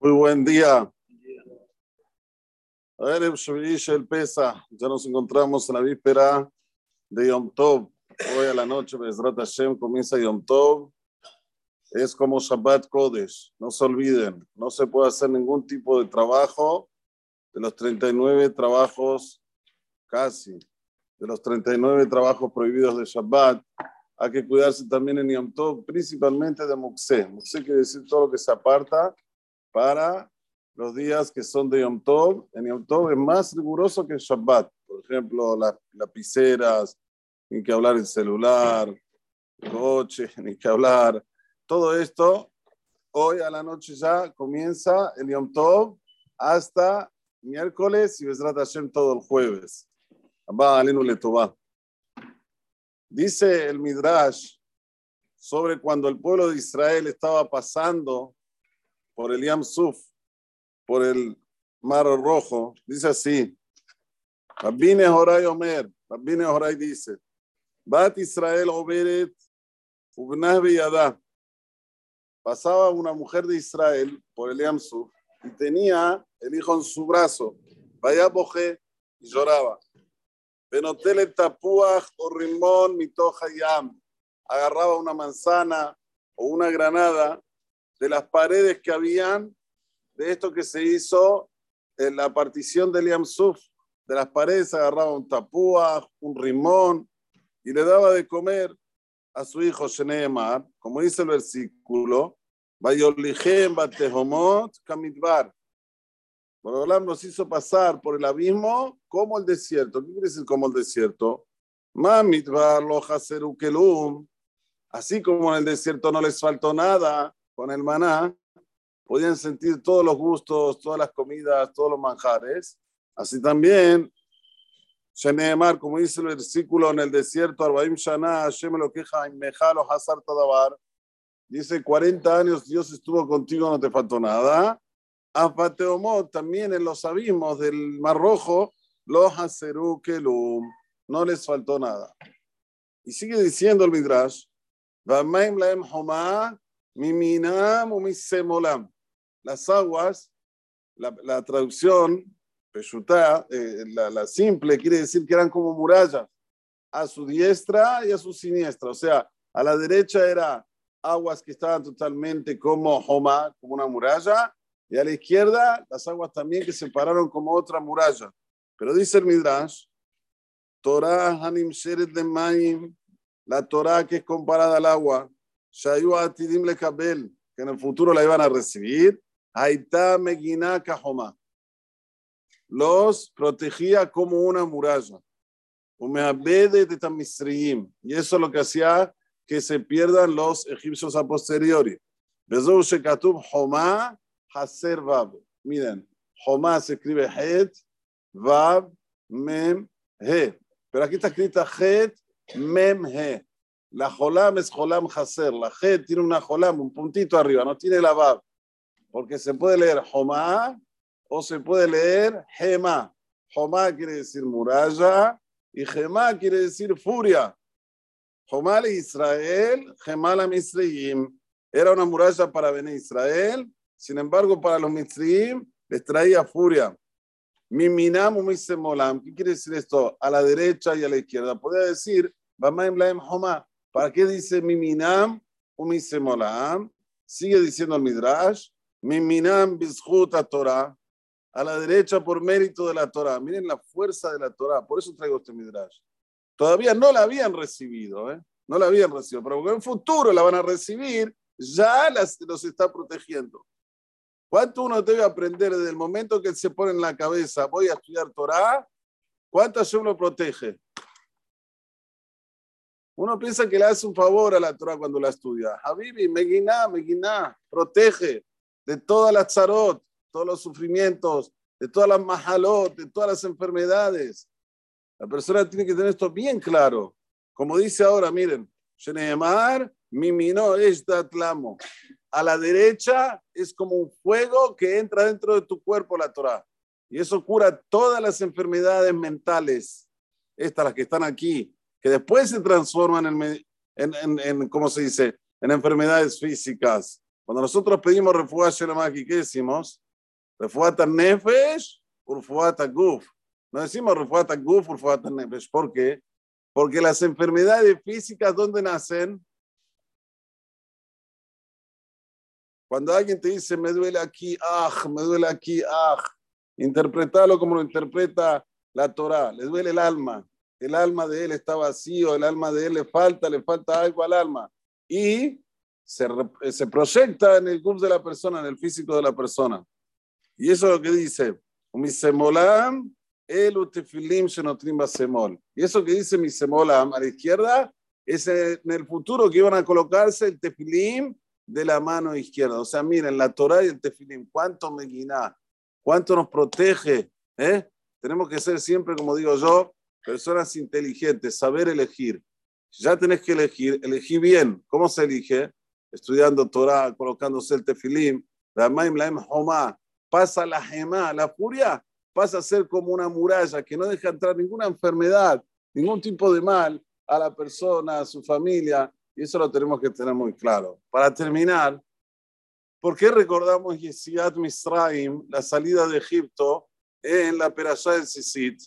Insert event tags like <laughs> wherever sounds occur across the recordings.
Muy buen día. Ver, el Pesa, ya nos encontramos en la víspera de Yom Tov. Hoy a la noche, Bezrat Hashem, comienza Yom Tov. Es como Shabbat Kodesh. No se olviden, no se puede hacer ningún tipo de trabajo de los 39 trabajos, casi, de los 39 trabajos prohibidos de Shabbat. Hay que cuidarse también en Yom Tov, principalmente de Muxé. Muxé quiere decir todo lo que se aparta para los días que son de Yom Tov. En Yom Tov es más riguroso que Shabbat. Por ejemplo, las lapiceras, ni que hablar el celular, coche, <laughs> ni que hablar. Todo esto, hoy a la noche ya comienza el Yom Tov hasta miércoles y Besrat Hashem todo el jueves. Dice el Midrash sobre cuando el pueblo de Israel estaba pasando por el Yam Suf, por el Mar Rojo, dice así, Rabbine Horay Omer, Rabbine Horay dice, Bat Israel Oberet Ubnah Yadá. Pasaba una mujer de Israel por el Yam Suf y tenía el hijo en su brazo, vaya boje y lloraba. Benotele tapuach o rimón mitoja yam. Agarraba una manzana o una granada de las paredes que habían de esto que se hizo en la partición del Yamsuf. De las paredes agarraba un tapúa, un rimón y le daba de comer a su hijo Sheneemar, como dice el versículo, Bayolijem Batehomot Kamidbar. Borolam nos hizo pasar por el abismo como el desierto. ¿Qué quiere decir como el desierto? Mamidbar lo Kelum. Así como en el desierto no les faltó nada, con el maná, podían sentir todos los gustos, todas las comidas, todos los manjares. Así también, Sheneemar, como dice el versículo en el desierto, Arbaim Shana, Hashem lo queja, Mejalo Hazar Tadabar, dice 40 años Dios estuvo contigo, no te faltó nada. Afateomot, también en los abismos del Mar Rojo, los Kelum, no les faltó nada. Y sigue diciendo el Midrash, Vamaim Laem Homa, Miminam semolam. Las aguas, la, la traducción, eh, la, simple, quiere decir que eran como murallas, a su diestra y a su siniestra. O sea, a la derecha era aguas que estaban totalmente como Homa, como una muralla, y a la izquierda las aguas también que se pararon como otra muralla. Pero dice el Midrash, Torah Hanim Sheret de Maim, la Torah que es comparada al agua, Shayu Atidim Lekabel, que en el futuro la iban a recibir, Aita Megina Kahoma. Los protegía como una muralla. Y eso es lo que hacía que se pierdan los egipcios a posteriori. Miren, Homa se escribe Het, Vav, Mem, He. Pero aquí está escrita Het, Mem, He. La jolam es jolam haser. La G tiene una jolam, un puntito arriba, no tiene la bab. Porque se puede leer jomá o se puede leer gema. Jomá quiere decir muralla y gema quiere decir furia. Jomal Israel, gemal Misraim. Era una muralla para venir Israel, sin embargo, para los Misraim les traía furia. Miminam molam. ¿Qué quiere decir esto? A la derecha y a la izquierda. Podría decir, Bamaim Laem Homa. ¿Para qué dice Miminam o Misemolam? Sigue diciendo el Midrash, Miminam Bizhuta Torah, a la derecha por mérito de la Torah. Miren la fuerza de la Torah, por eso traigo este Midrash. Todavía no la habían recibido, ¿eh? no la habían recibido, pero en futuro la van a recibir, ya las, los está protegiendo. ¿Cuánto uno debe aprender desde el momento que se pone en la cabeza, voy a estudiar Torah? ¿Cuánto se uno protege? Uno piensa que le hace un favor a la Torah cuando la estudia. Habibi, Meguiná, Meguiná, protege de todas las zarot, todos los sufrimientos, de todas las mahalot, de todas las enfermedades. La persona tiene que tener esto bien claro. Como dice ahora, miren, Sheneemar, Mimino Eshdatlamo. A la derecha es como un fuego que entra dentro de tu cuerpo, la Torah. Y eso cura todas las enfermedades mentales. Estas, las que están aquí, que después se transforman en, en, en, ¿cómo se dice?, en enfermedades físicas. Cuando nosotros pedimos refugia aquí, ¿qué decimos? Refuata nefesh, urfuata guf. No decimos refuata guf, urfuata nefesh. ¿Por qué? Porque las enfermedades físicas, ¿dónde nacen? Cuando alguien te dice, me duele aquí, ah, me duele aquí, ah, interpretalo como lo interpreta la Torah, le duele el alma, el alma de él está vacío, el alma de él le falta, le falta algo al alma. Y se, se proyecta en el curso de la persona, en el físico de la persona. Y eso es lo que dice, misemolam el utefilim semol. Y eso que dice misemolam a la izquierda es en el futuro que iban a colocarse el tefilim de la mano izquierda. O sea, miren, la Torah y el tefilim, cuánto me guina, cuánto nos protege. ¿eh? Tenemos que ser siempre, como digo yo, personas inteligentes, saber elegir. Ya tenés que elegir, elegí bien. ¿Cómo se elige? Estudiando Torah, colocándose el tefilim, homa, pasa la gema, la furia, pasa a ser como una muralla que no deja entrar ninguna enfermedad, ningún tipo de mal a la persona, a su familia, y eso lo tenemos que tener muy claro. Para terminar, ¿por qué recordamos Yesiat Misraim, la salida de Egipto, en la Perashá del Sisit?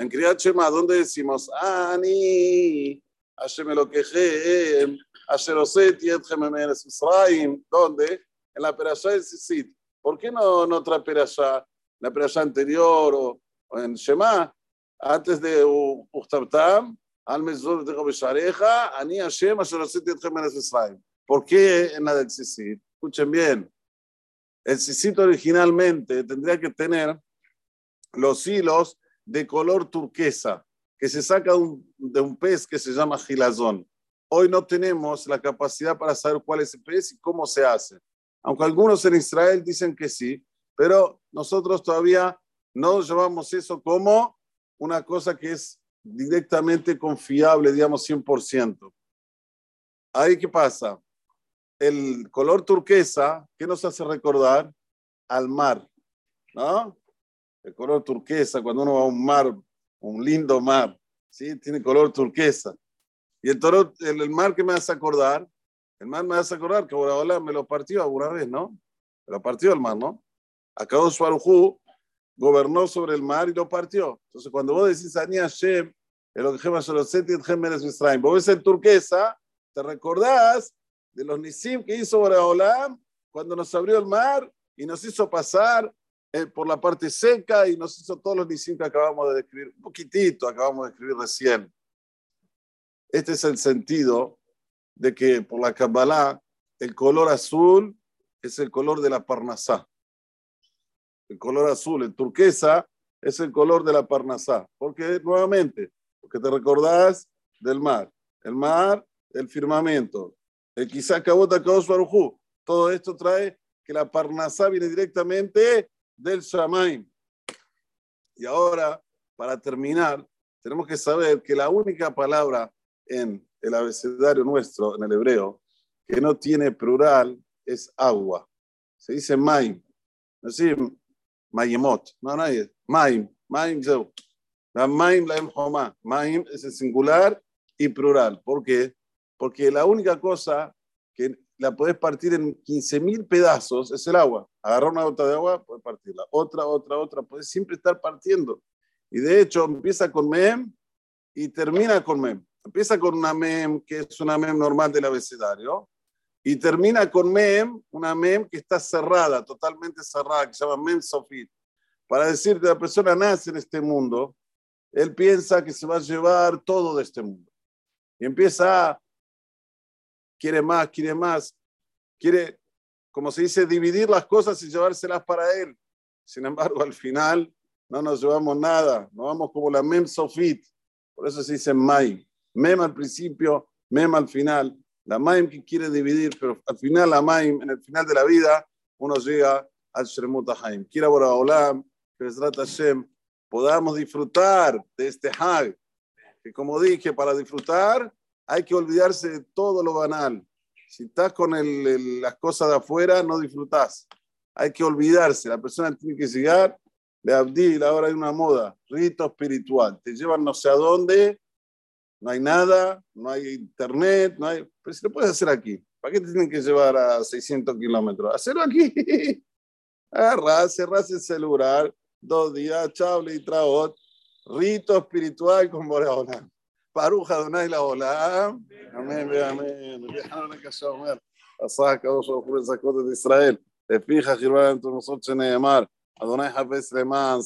En Kriyat Shema, ¿dónde decimos, Ani, Hashem Elokejem, Asher Oset Yetchem Misraim? ¿Dónde? En la Perashá del Sisit. ¿Por qué no en otra Perashá? La Perashá anterior o, en Shema, antes de Uchtabtam, al mesor de Beshareja, Ani Hashem, Asher Oset Yetchem Misraim. ¿Por qué en la del Sisit? Escuchen bien. El Sisit originalmente tendría que tener los hilos de color turquesa que se saca de un, pez que se llama gilazón. Hoy no tenemos la capacidad para saber cuál es el pez y cómo se hace. Aunque algunos en Israel dicen que sí, pero nosotros todavía no llevamos eso como una cosa que es directamente confiable, digamos 100%. Ahí qué pasa? El color turquesa, ¿qué nos hace recordar? Al mar, ¿no? El color turquesa, cuando uno va a un mar, un lindo mar, ¿sí? tiene color turquesa. Y el, toro, el, mar que me hace acordar, el mar me hace acordar que ahora me lo partió alguna vez, ¿no? Me lo partió el mar, ¿no? Acabó Suarujú, gobernó sobre el mar y lo partió. Entonces, cuando vos decís Ani Hashem, el vos ves el turquesa, te recordás de los Nisim que hizo Boreolam cuando nos abrió el mar y nos hizo pasar eh, por la parte seca y nos hizo todos los nisim que acabamos de describir, un poquitito acabamos de escribir recién. Este es el sentido de que por la Kabbalah el color azul es el color de la parnasá. El color azul, el turquesa, es el color de la parnasá. Porque, nuevamente, porque te recordás del mar. El mar, el firmamento. El quizá cabota Todo esto trae que la parnasá viene directamente del Shamaim. Y ahora, para terminar, tenemos que saber que la única palabra en el abecedario nuestro, en el hebreo, que no tiene plural es agua. Se dice maim. No se dice mayemot. No, no hay. Maim. Maim La maim la homa. Maim es el singular y plural. ¿Por qué? Porque la única cosa que la puedes partir en 15.000 pedazos, es el agua. Agarrar una gota de agua, puedes partirla. Otra, otra, otra, puedes siempre estar partiendo. Y de hecho, empieza con mem y termina con mem. Empieza con una mem, que es una mem normal del abecedario, y termina con mem, una mem que está cerrada, totalmente cerrada, que se llama mem sofit. Para decir que la persona nace en este mundo, él piensa que se va a llevar todo de este mundo. Y empieza a quiere más, quiere más, quiere, como se dice, dividir las cosas y llevárselas para él. Sin embargo, al final no nos llevamos nada, no vamos como la Mem Sofit, por eso se dice Maim. Mem al principio, Mem al final. La Maim que quiere dividir, pero al final la Maim, en el final de la vida, uno llega al Shremut Haim. Quiera Olam, que Hashem, podamos disfrutar de este Hag, que como dije, para disfrutar hay que olvidarse de todo lo banal. Si estás con las cosas de afuera, no disfrutás. Hay que olvidarse. La persona tiene que llegar de Abdil. Ahora hay una moda, rito espiritual. Te llevan no sé a dónde, no hay nada, no hay internet, no hay. Pero si lo puedes hacer aquí. ¿Para qué te tienen que llevar a 600 kilómetros? Hacerlo aquí. <laughs> Agarrar, cerrarse el celular, dos días, chao, y traot, rito espiritual con Boreola. ברוך אדוני לעולם, אמן ואמן. רבי חנן הקשה אומר, עשה הקדוש ברוך הוא לזכות את ישראל, לפיך חירבה להם תומסות שנאמר, אדוני חפש למען